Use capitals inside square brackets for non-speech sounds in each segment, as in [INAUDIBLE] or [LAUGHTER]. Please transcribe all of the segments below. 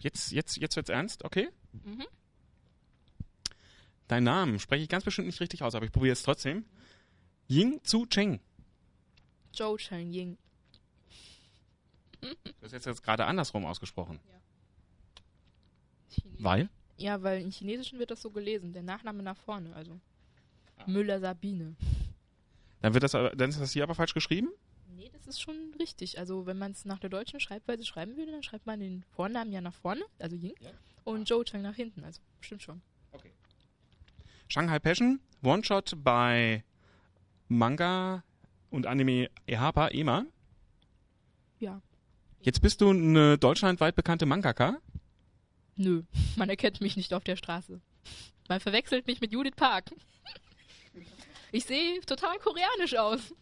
Jetzt, jetzt, jetzt wird's ernst, okay? Mhm. Dein Namen spreche ich ganz bestimmt nicht richtig aus, aber ich probiere es trotzdem. Ying Zu Cheng. Zhou Chen Ying. [LAUGHS] Du hast jetzt, gerade andersrum ausgesprochen. Chinesisch. Weil? Ja, weil im Chinesischen wird das so gelesen, der Nachname nach vorne, also Müller Sabine. Dann wird das, dann ist das hier aber falsch geschrieben? Nee, das ist schon richtig. Also wenn man es nach der deutschen Schreibweise schreiben würde, dann schreibt man den Vornamen ja nach vorne, also Ying, Ja. und Zhou Cheng nach hinten, also stimmt schon. Shanghai Passion, One-Shot bei Manga und Anime Ehapa, EMA. Ja. Jetzt bist du eine deutschlandweit bekannte Mangaka. Nö, [LAUGHS] man erkennt mich nicht auf der Straße. Man verwechselt mich mit Judith Park. [LAUGHS] Ich sehe total koreanisch aus.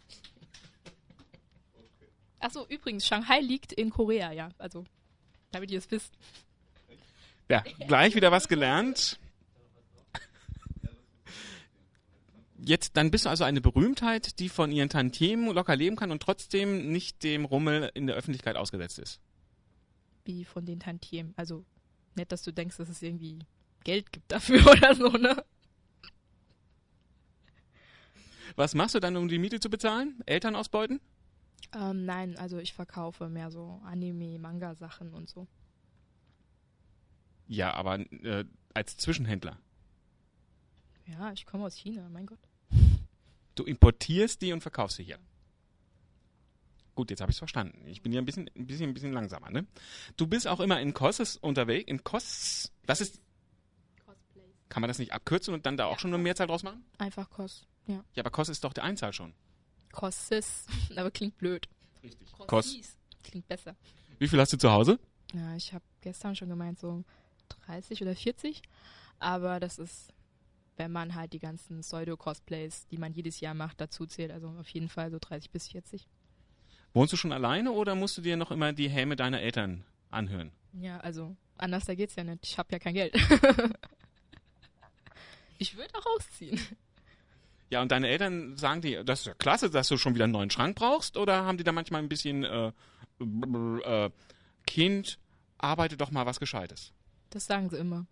Achso, übrigens, Shanghai liegt in Korea, ja. Also, damit ihr es wisst. Ja, gleich wieder was gelernt. Jetzt, dann bist du also eine Berühmtheit, die von ihren Tantiemen locker leben kann und trotzdem nicht dem Rummel in der Öffentlichkeit ausgesetzt ist. Wie von den Tantiemen. Also, nicht, dass du denkst, dass es irgendwie Geld gibt dafür [LAUGHS] oder so, ne? Was machst du dann, um die Miete zu bezahlen? Eltern ausbeuten? Ähm, nein, also ich verkaufe mehr so Anime, Manga-Sachen und so. Ja, aber äh, als Zwischenhändler. Ja, ich komme aus China, mein Gott. [LAUGHS] Du importierst die und verkaufst sie hier. Gut, jetzt habe ich es verstanden. Ich bin ja ein bisschen, ein bisschen, ein bisschen langsamer, ne? Du bist auch immer in Kosses unterwegs. In Kos, das ist, Cosplays. kann man das nicht abkürzen und dann da auch Ja. schon eine Mehrzahl draus machen? Einfach Kos. Ja. Ja, aber Kos ist doch der Einzahl schon. Kossis. [LAUGHS] Aber klingt blöd. Richtig. Kos. Kossis. Klingt besser. Wie viel hast du zu Hause? Ja, ich habe gestern schon gemeint, so 30 oder 40. Aber das ist, wenn man halt die ganzen Pseudo-Cosplays, die man jedes Jahr macht, dazu zählt. Also auf jeden Fall so 30 bis 40. Wohnst du schon alleine oder musst du dir noch immer die Häme deiner Eltern anhören? Ja, also anders da geht's ja nicht. Ich habe ja kein Geld. [LAUGHS] ich würde auch ausziehen. Ja, und deine Eltern sagen die, das ist ja klasse, dass du schon wieder einen neuen Schrank brauchst, oder haben die da manchmal ein bisschen, äh, äh, Kind, arbeite doch mal was Gescheites? Das sagen sie immer.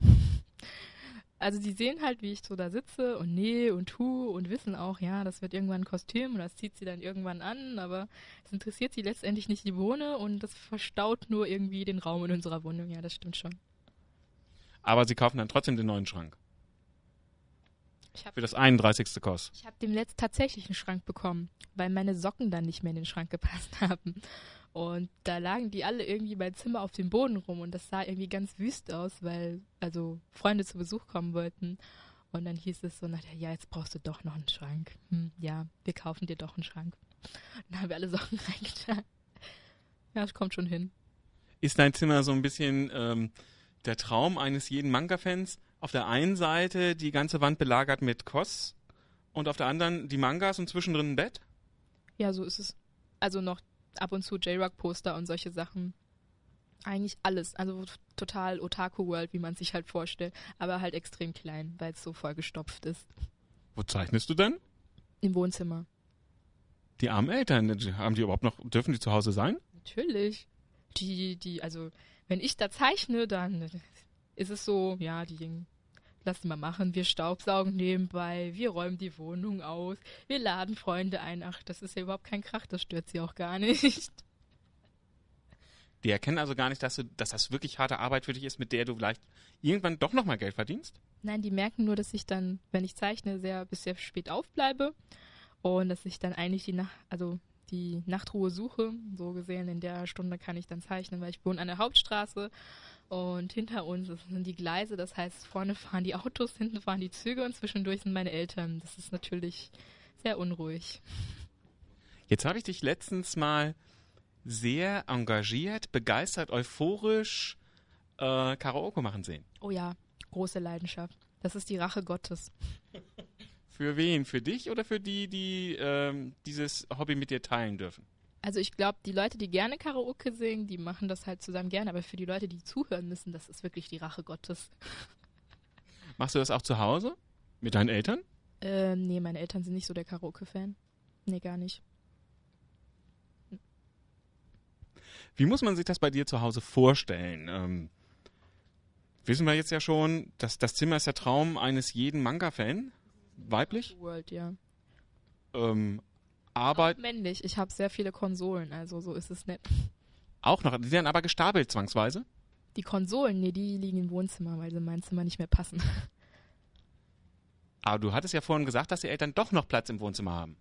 Also die sehen halt, wie ich so da sitze und nähe und tue und wissen auch, ja, das wird irgendwann ein Kostüm und das zieht sie dann irgendwann an, aber es interessiert sie letztendlich nicht die Bohne und das verstaut nur irgendwie den Raum in unserer Wohnung. Ja, das stimmt schon. Aber sie kaufen dann trotzdem den neuen Schrank. Ich habe Für das 31. Kos. ich hab dem letzt tatsächlich einen Schrank bekommen, weil meine Socken dann nicht mehr in den Schrank gepasst [LAUGHS] haben. Und da lagen die alle irgendwie bei Zimmer auf dem Boden rum und das sah irgendwie ganz wüst aus, weil also Freunde zu Besuch kommen wollten. Und dann hieß es so, nachher, ja, jetzt brauchst du doch noch einen Schrank. Hm, ja, wir kaufen dir doch einen Schrank. Und [LAUGHS] dann haben wir alle Socken [LAUGHS] reingetan. Ja, es kommt schon hin. Ist dein Zimmer so ein bisschen ähm, der Traum eines jeden Manga-Fans? Auf der einen Seite die ganze Wand belagert mit Kos und auf der anderen die Mangas und zwischendrin ein Bett? Ja, so ist es. Also noch ab und zu J-Rock-Poster und solche Sachen. Eigentlich alles. Also total Otaku-World, wie man sich halt vorstellt. Aber halt extrem klein, weil es so vollgestopft ist. Wo zeichnest du denn? Im Wohnzimmer. Die armen Eltern, haben die überhaupt noch, dürfen die zu Hause sein? Natürlich. Die, die, also, wenn ich da zeichne, dann ist es so, ja, die lass die mal machen, wir staubsaugen nebenbei, wir räumen die Wohnung aus, wir laden Freunde ein. Ach, das ist ja überhaupt kein Krach, das stört sie auch gar nicht. [LAUGHS] Die erkennen also gar nicht, dass, du, dass das wirklich harte Arbeit für dich ist, mit der du vielleicht irgendwann doch nochmal Geld verdienst? Nein, die merken nur, dass ich dann, wenn ich zeichne, sehr bis sehr spät aufbleibe und dass ich dann eigentlich die Nacht, also die Nachtruhe suche. So gesehen, in der Stunde kann ich dann zeichnen, weil ich wohne an der Hauptstraße und hinter uns sind die Gleise. Das heißt, vorne fahren die Autos, hinten fahren die Züge und zwischendurch sind meine Eltern. Das ist natürlich sehr unruhig. Jetzt habe ich dich letztens mal sehr engagiert, begeistert, euphorisch äh, Karaoke machen sehen. Oh ja, große Leidenschaft. Das ist die Rache Gottes. Für wen? Für dich oder für die, die ähm, dieses Hobby mit dir teilen dürfen? Also ich glaube, die Leute, die gerne Karaoke singen, die machen das halt zusammen gerne, aber für die Leute, die zuhören müssen, das ist wirklich die Rache Gottes. [LAUGHS] Machst du das auch zu Hause? Mit deinen Eltern? Ähm, nee, meine Eltern sind nicht so der Karaoke-Fan. Nee, gar nicht. Wie muss man sich das bei dir zu Hause vorstellen? Ähm, Wissen wir jetzt ja schon, dass das Zimmer ist der Traum eines jeden Manga-Fan. Weiblich. World, ja. Ähm, Arbeit Männlich. Ich habe sehr viele Konsolen, also so ist es nicht. auch noch. Die werden aber gestapelt zwangsweise. Die Konsolen, nee, die liegen im Wohnzimmer, weil sie in mein Zimmer nicht mehr passen. Aber du hattest ja vorhin gesagt, dass die Eltern doch noch Platz im Wohnzimmer haben.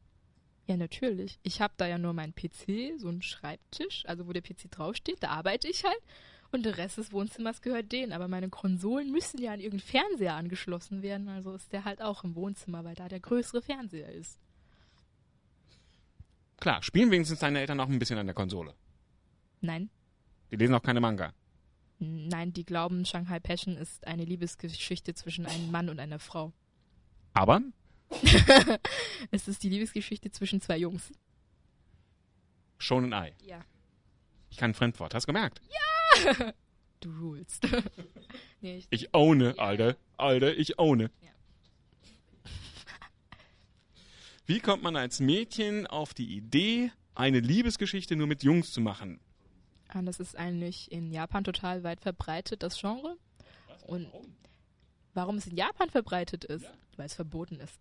Ja, natürlich. Ich habe da ja nur meinen PC, so einen Schreibtisch, also wo der PC draufsteht, da arbeite ich halt. Und der Rest des Wohnzimmers gehört denen. Aber meine Konsolen müssen ja an irgendeinen Fernseher angeschlossen werden. Also ist der halt auch im Wohnzimmer, weil da der größere Fernseher ist. Klar, spielen wenigstens deine Eltern auch ein bisschen an der Konsole. Nein, Die lesen auch keine Manga. nein, die glauben, Shanghai Passion ist eine Liebesgeschichte zwischen einem Mann und einer Frau. Aber [LAUGHS] Es ist die Liebesgeschichte zwischen zwei Jungs. schon ein Ei. Ja. Ich kann ein Fremdwort. Hast du gemerkt? [LAUGHS] Du rulst. [LAUGHS] nee, ich, Ich ohne, Alter. Alter, ich ohne. Ja. Wie kommt man als Mädchen auf die Idee, eine Liebesgeschichte nur mit Jungs zu machen? Ah, das ist eigentlich in Japan total weit verbreitet, das Genre. Und warum es in Japan verbreitet ist? Weil es verboten ist.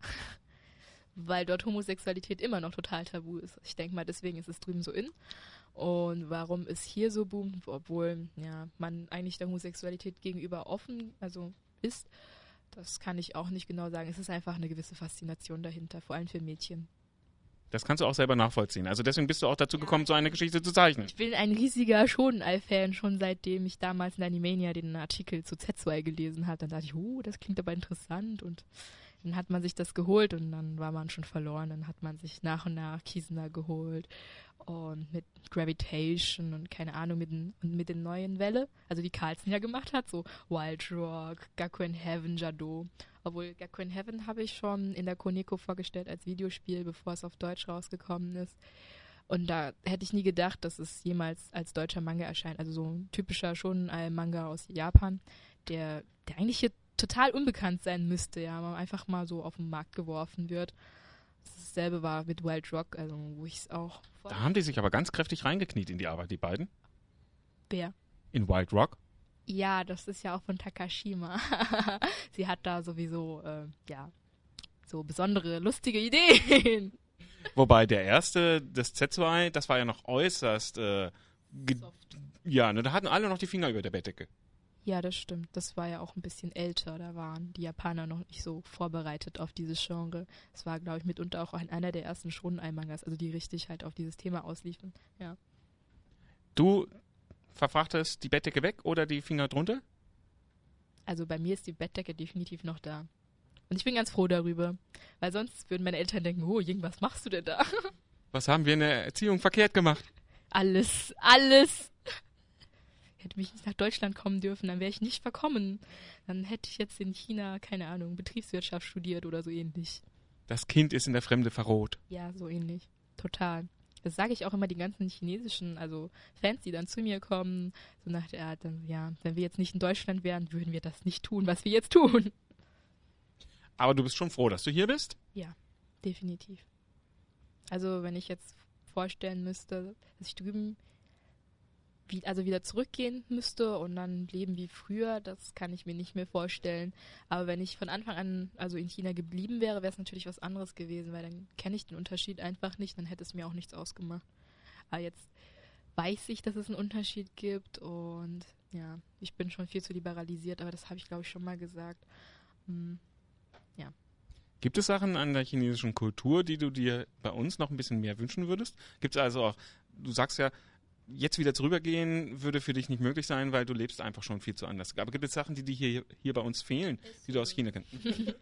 [LAUGHS] Weil dort Homosexualität immer noch total tabu ist. Ich denke mal, deswegen ist es drüben so in. Und warum es hier so boomt, obwohl ja, man eigentlich der Homosexualität gegenüber offen also ist, das kann ich auch nicht genau sagen. Es ist einfach eine gewisse Faszination dahinter, vor allem für Mädchen. Das kannst du auch selber nachvollziehen. Also deswegen bist du auch dazu gekommen, so eine Geschichte zu zeichnen. Ich bin ein riesiger Shonen-Fan, schon seitdem ich damals in Animania den Artikel zu Z2 gelesen habe. Dann dachte ich, oh, das klingt aber interessant. Und dann hat man sich das geholt und dann war man schon verloren. Dann hat man sich nach und nach Kisena geholt und mit Gravitation und keine Ahnung, mit, den, mit den neuen Welle, also die Carlsen ja gemacht hat, so Wild Rock, Gakuen Heaven, Jado. Obwohl Gakuen Heaven habe ich schon in der Koneko vorgestellt als Videospiel, bevor es auf Deutsch rausgekommen ist. Und da hätte ich nie gedacht, dass es jemals als deutscher Manga erscheint. Also so ein typischer schon ein Manga aus Japan, der, der eigentlich hier total unbekannt sein müsste, ja, aber einfach mal so auf den Markt geworfen wird. Dasselbe war mit Wild Rock, also wo ich es auch Da haben die sich aber ganz kräftig reingekniet in die Arbeit, die beiden. Wer? In Wild Rock. Ja, das ist ja auch von Takashima. [LAUGHS] Sie hat da sowieso, äh, ja, so besondere, lustige Ideen. [LAUGHS] Wobei der erste, das Z2, das war ja noch äußerst, äh, ja, ne, da hatten alle noch die Finger über der Bettdecke. Ja, das stimmt. Das war ja auch ein bisschen älter. Da waren die Japaner noch nicht so vorbereitet auf dieses Genre. Es war, glaube ich, mitunter auch ein, einer der ersten Shonen-Mangas, also die richtig halt auf dieses Thema ausliefen. Ja. Du verfrachtest die Bettdecke weg oder die Finger drunter? Also bei mir ist die Bettdecke definitiv noch da. Und ich bin ganz froh darüber. Weil sonst würden meine Eltern denken, oh, Jing, was machst du denn da? [LAUGHS] Was haben wir in der Erziehung verkehrt gemacht? Alles, alles. Hätte mich nicht nach Deutschland kommen dürfen, dann wäre ich nicht verkommen. Dann hätte ich jetzt in China, keine Ahnung, Betriebswirtschaft studiert oder so ähnlich. Das Kind ist in der Fremde verroht. Ja, so ähnlich. Total. Das sage ich auch immer die ganzen chinesischen, also Fans, die dann zu mir kommen, so nach der Art, dann, ja, wenn wir jetzt nicht in Deutschland wären, würden wir das nicht tun, was wir jetzt tun. Aber du bist schon froh, dass du hier bist? Ja, definitiv. Also wenn ich jetzt vorstellen müsste, dass ich drüben wie, also wieder zurückgehen müsste und dann leben wie früher, das kann ich mir nicht mehr vorstellen. Aber wenn ich von Anfang an also in China geblieben wäre, wäre es natürlich was anderes gewesen, weil dann kenne ich den Unterschied einfach nicht, dann hätte es mir auch nichts ausgemacht. Aber jetzt weiß ich, dass es einen Unterschied gibt und ja, ich bin schon viel zu liberalisiert, aber das habe ich glaube ich schon mal gesagt. Hm, Gibt es Sachen an der chinesischen Kultur, die du dir bei uns noch ein bisschen mehr wünschen würdest? Gibt es also auch, du sagst ja, jetzt wieder zurückgehen würde für dich nicht möglich sein, weil du lebst einfach schon viel zu anders. Aber gibt es Sachen, die dir hier, hier bei uns fehlen, die du aus China kennst? [LAUGHS]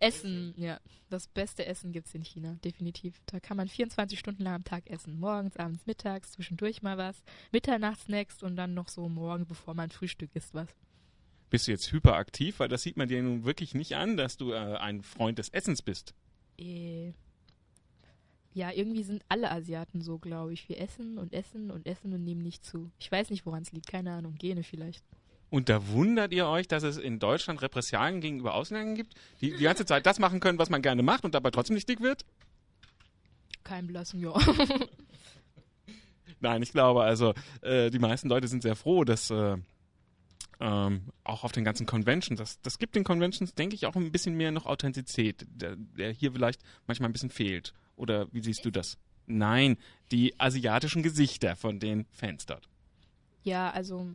Essen, ja. Das beste Essen gibt's in China, definitiv. Da kann man 24 Stunden lang am Tag essen. Morgens, abends, mittags, zwischendurch mal was. Mitternachtsnacks und dann noch so morgen, bevor man Frühstück isst, was. Bist du jetzt hyperaktiv? Weil das sieht man dir nun wirklich nicht an, dass du äh, ein Freund des Essens bist. Äh, ja, irgendwie sind alle Asiaten so, glaube ich. Wir essen und essen und essen und nehmen nicht zu. Ich weiß nicht, woran es liegt. Keine Ahnung. Gene vielleicht. Und da wundert ihr euch, dass es in Deutschland Repressalien gegenüber Ausländern gibt, die die ganze Zeit das machen können, was man gerne macht und dabei trotzdem nicht dick wird? Kein blassen, ja. Nein, ich glaube, also äh, die meisten Leute sind sehr froh, dass äh, ähm, auch auf den ganzen Conventions. Das, das gibt den Conventions, denke ich, auch ein bisschen mehr noch Authentizität, der, der hier vielleicht manchmal ein bisschen fehlt. Oder wie siehst du das? Nein, die asiatischen Gesichter von den Fans dort. Ja, also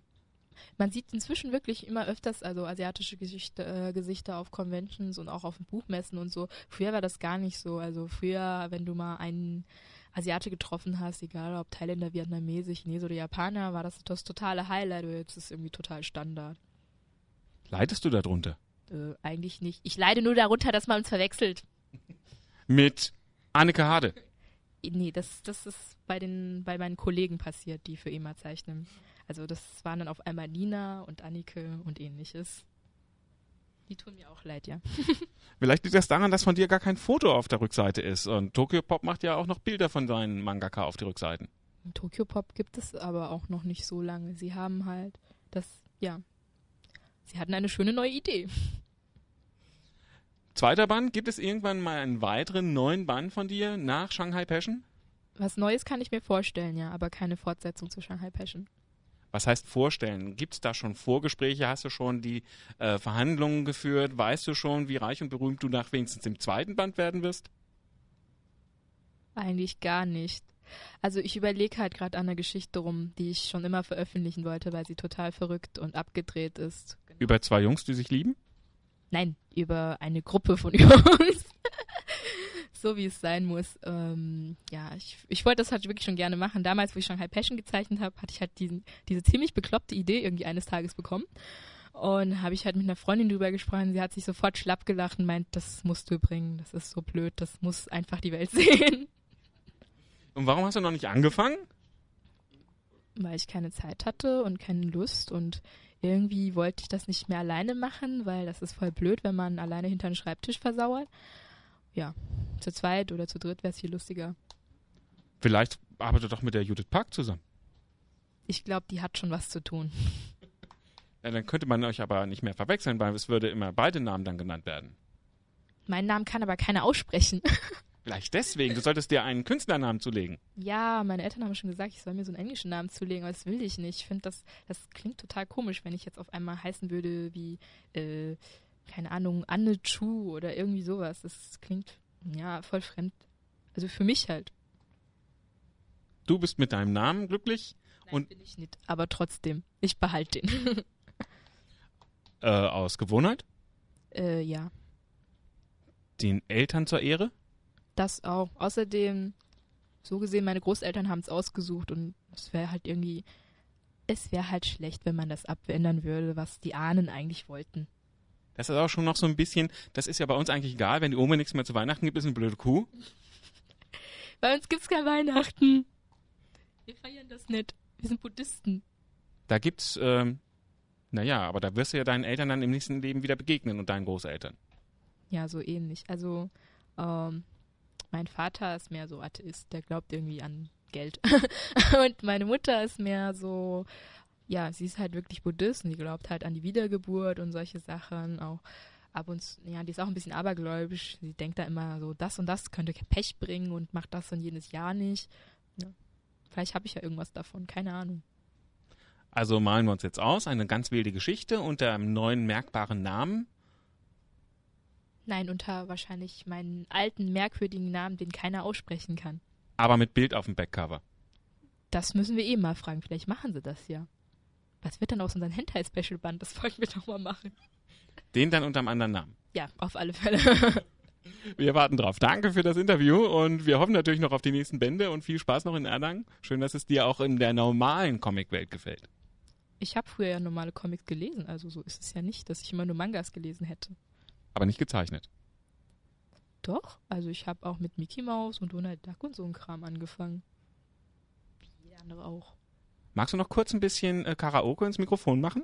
man sieht inzwischen wirklich immer öfters also asiatische Gesichter, äh, Gesichter auf Conventions und auch auf Buchmessen und so. Früher war das gar nicht so. Also früher, wenn du mal einen Asiate getroffen hast, egal ob Thailänder, Vietnamese, Chinese oder Japaner, war das das totale Highlight. Und jetzt ist es irgendwie total Standard. Leidest du darunter? Äh, eigentlich nicht. Ich leide nur darunter, dass man uns verwechselt. Mit Anneke Hade. Nee, das, das ist bei, den, bei meinen Kollegen passiert, die für EMA zeichnen. Also das waren dann auf einmal Nina und Annike und ähnliches. Die tun mir auch leid, ja. [LAUGHS] Vielleicht liegt das daran, dass von dir gar kein Foto auf der Rückseite ist. Und Tokyo Pop macht ja auch noch Bilder von seinen Mangaka auf die Rückseiten. Tokyo Pop gibt es aber auch noch nicht so lange. Sie haben halt das, ja. Sie hatten eine schöne neue Idee. Zweiter Band, gibt es irgendwann mal einen weiteren neuen Band von dir nach Shanghai Passion? Was Neues kann ich mir vorstellen, ja, aber keine Fortsetzung zu Shanghai Passion. Was heißt vorstellen? Gibt es da schon Vorgespräche? Hast du schon die äh, Verhandlungen geführt? Weißt du schon, wie reich und berühmt du nach wenigstens im zweiten Band werden wirst? Eigentlich gar nicht. Also ich überlege halt gerade an einer Geschichte rum, die ich schon immer veröffentlichen wollte, weil sie total verrückt und abgedreht ist. Genau. Über zwei Jungs, die sich lieben? Nein, über eine Gruppe von [LAUGHS] Jungs so wie es sein muss. Ähm, ja, ich, ich wollte das halt wirklich schon gerne machen. Damals, wo ich Shanghai Passion gezeichnet habe, hatte ich halt diesen, diese ziemlich bekloppte Idee irgendwie eines Tages bekommen. Und habe ich halt mit einer Freundin drüber gesprochen. Sie hat sich sofort schlapp gelacht und meint, das musst du bringen. Das ist so blöd. Das muss einfach die Welt [LAUGHS] sehen. Und warum hast du noch nicht angefangen? Weil ich keine Zeit hatte und keine Lust und irgendwie wollte ich das nicht mehr alleine machen, weil das ist voll blöd, wenn man alleine hinter einen Schreibtisch versauert ja, zu zweit oder zu dritt wäre es viel lustiger. Vielleicht arbeitet doch mit der Judith Park zusammen. Ich glaube, die hat schon was zu tun. [LAUGHS] Ja, dann könnte man euch aber nicht mehr verwechseln, weil es würde immer beide Namen dann genannt werden. Meinen Namen kann aber keiner aussprechen. [LAUGHS] Vielleicht deswegen. Du solltest dir einen Künstlernamen zulegen. Ja, meine Eltern haben schon gesagt, ich soll mir so einen englischen Namen zulegen, aber das will ich nicht. Ich finde, das, das klingt total komisch, wenn ich jetzt auf einmal heißen würde wie äh, keine Ahnung, Anne Chu oder irgendwie sowas. Das klingt, ja, voll fremd. Also für mich halt. Du bist mit deinem Namen glücklich? Nein, und bin ich nicht, aber trotzdem, ich behalte den. [LAUGHS] äh, aus Gewohnheit? Äh, ja. Den Eltern zur Ehre? Das auch. Außerdem, so gesehen, meine Großeltern haben es ausgesucht und es wäre halt irgendwie, es wäre halt schlecht, wenn man das abändern würde, was die Ahnen eigentlich wollten. Das ist auch schon noch so ein bisschen, das ist ja bei uns eigentlich egal, wenn die Oma nichts mehr zu Weihnachten gibt, ist eine blöde Kuh. [LAUGHS] Bei uns gibt's kein Weihnachten. Wir feiern das nicht. Wir sind Buddhisten. Da gibt's, ähm, naja, aber da wirst du ja deinen Eltern dann im nächsten Leben wieder begegnen und deinen Großeltern. Ja, so ähnlich. Also, ähm, mein Vater ist mehr so Atheist, der glaubt irgendwie an Geld. [LAUGHS] und meine Mutter ist mehr so, ja, sie ist halt wirklich Buddhist und die glaubt halt an die Wiedergeburt und solche Sachen. Auch ab und zu, ja, die ist auch ein bisschen abergläubisch. Sie denkt da immer so, das und das könnte Pech bringen und macht das und jenes Jahr nicht. Ja. Vielleicht habe ich ja irgendwas davon, keine Ahnung. Also malen wir uns jetzt aus, eine ganz wilde Geschichte unter einem neuen merkbaren Namen. Nein, unter wahrscheinlich meinen alten, merkwürdigen Namen, den keiner aussprechen kann. Aber mit Bild auf dem Backcover. Das müssen wir eben mal fragen. Vielleicht machen sie das ja. Was wird dann aus unserem Hentai-Special-Band? Das wollten wir doch mal machen. Den dann unter einem anderen Namen. Ja, auf alle Fälle. [LAUGHS] wir warten drauf. Danke für das Interview und wir hoffen natürlich noch auf die nächsten Bände und viel Spaß noch in Erlangen. Schön, dass es dir auch in der normalen Comicwelt gefällt. Ich habe früher ja normale Comics gelesen, also so ist es ja nicht, dass ich immer nur Mangas gelesen hätte. Aber nicht gezeichnet. Doch, also ich habe auch mit Mickey Mouse und Donald Duck und so ein Kram angefangen. Wie jeder andere auch. Magst du noch kurz ein bisschen äh, Karaoke ins Mikrofon machen?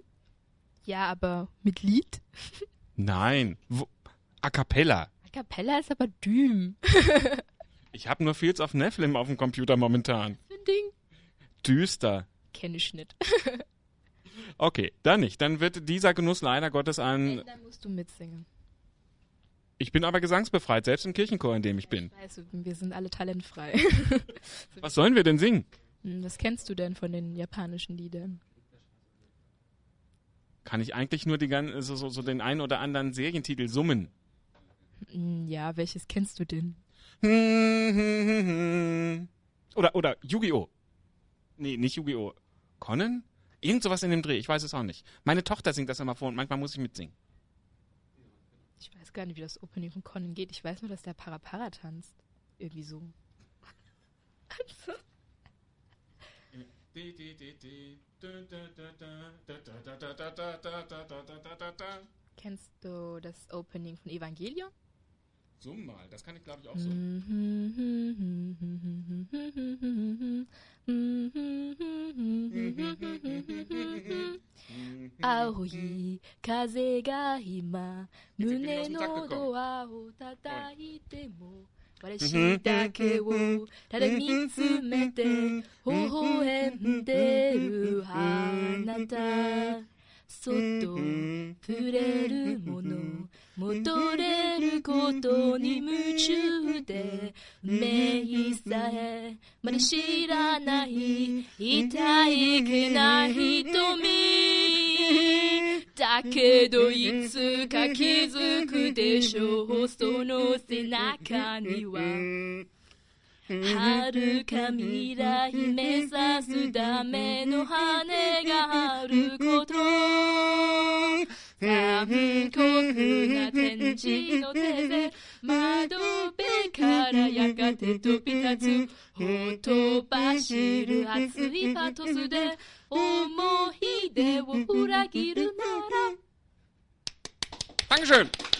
Ja, aber mit Lied? [LAUGHS] Nein. Wo? A cappella. A cappella ist aber Düm. [LAUGHS] ich habe nur Fields of Nephilim auf dem Computer momentan. Ein Ding. Düster. Kenne ich nicht. [LAUGHS] okay, dann nicht. Dann wird dieser Genuss leider Gottes an. Dann musst du mitsingen. Ich bin aber gesangsbefreit, selbst im Kirchenchor, in dem ich bin. Ich weiß, wir sind alle talentfrei. [LAUGHS] Was sollen wir denn singen? Hm, was kennst du denn von den japanischen Liedern? Kann ich eigentlich nur die, so, so, so den einen oder anderen Serientitel summen. Hm, Ja, welches kennst du denn? [LAUGHS] Oder, oder Yu-Gi-Oh! Nee, nicht Yu-Gi-Oh! Conan? Irgend sowas in dem Dreh, ich weiß es auch nicht. Meine Tochter singt das immer vor und manchmal muss ich mitsingen. Ich weiß gar nicht, wie das Opening von Conan geht. Ich weiß nur, dass der Parapara tanzt. Irgendwie so. Kennst du das Opening von Evangelion? Summ mal, das kann ich glaube ich auch so. Aoi, 風が今、胸のドアを叩いても、私だけをただ見つめて、微笑んでるあなた。そっと触れるもの、戻れることに夢中で、目さえまだ知らない、痛いけない瞳。だけどいつか気づくでしょう、その背中には。遥か未来目指すための羽があること遠くな天地の手で窓辺からやがて飛び立つほとばしる熱いパトスで思い出を裏切るなら Dankeschön!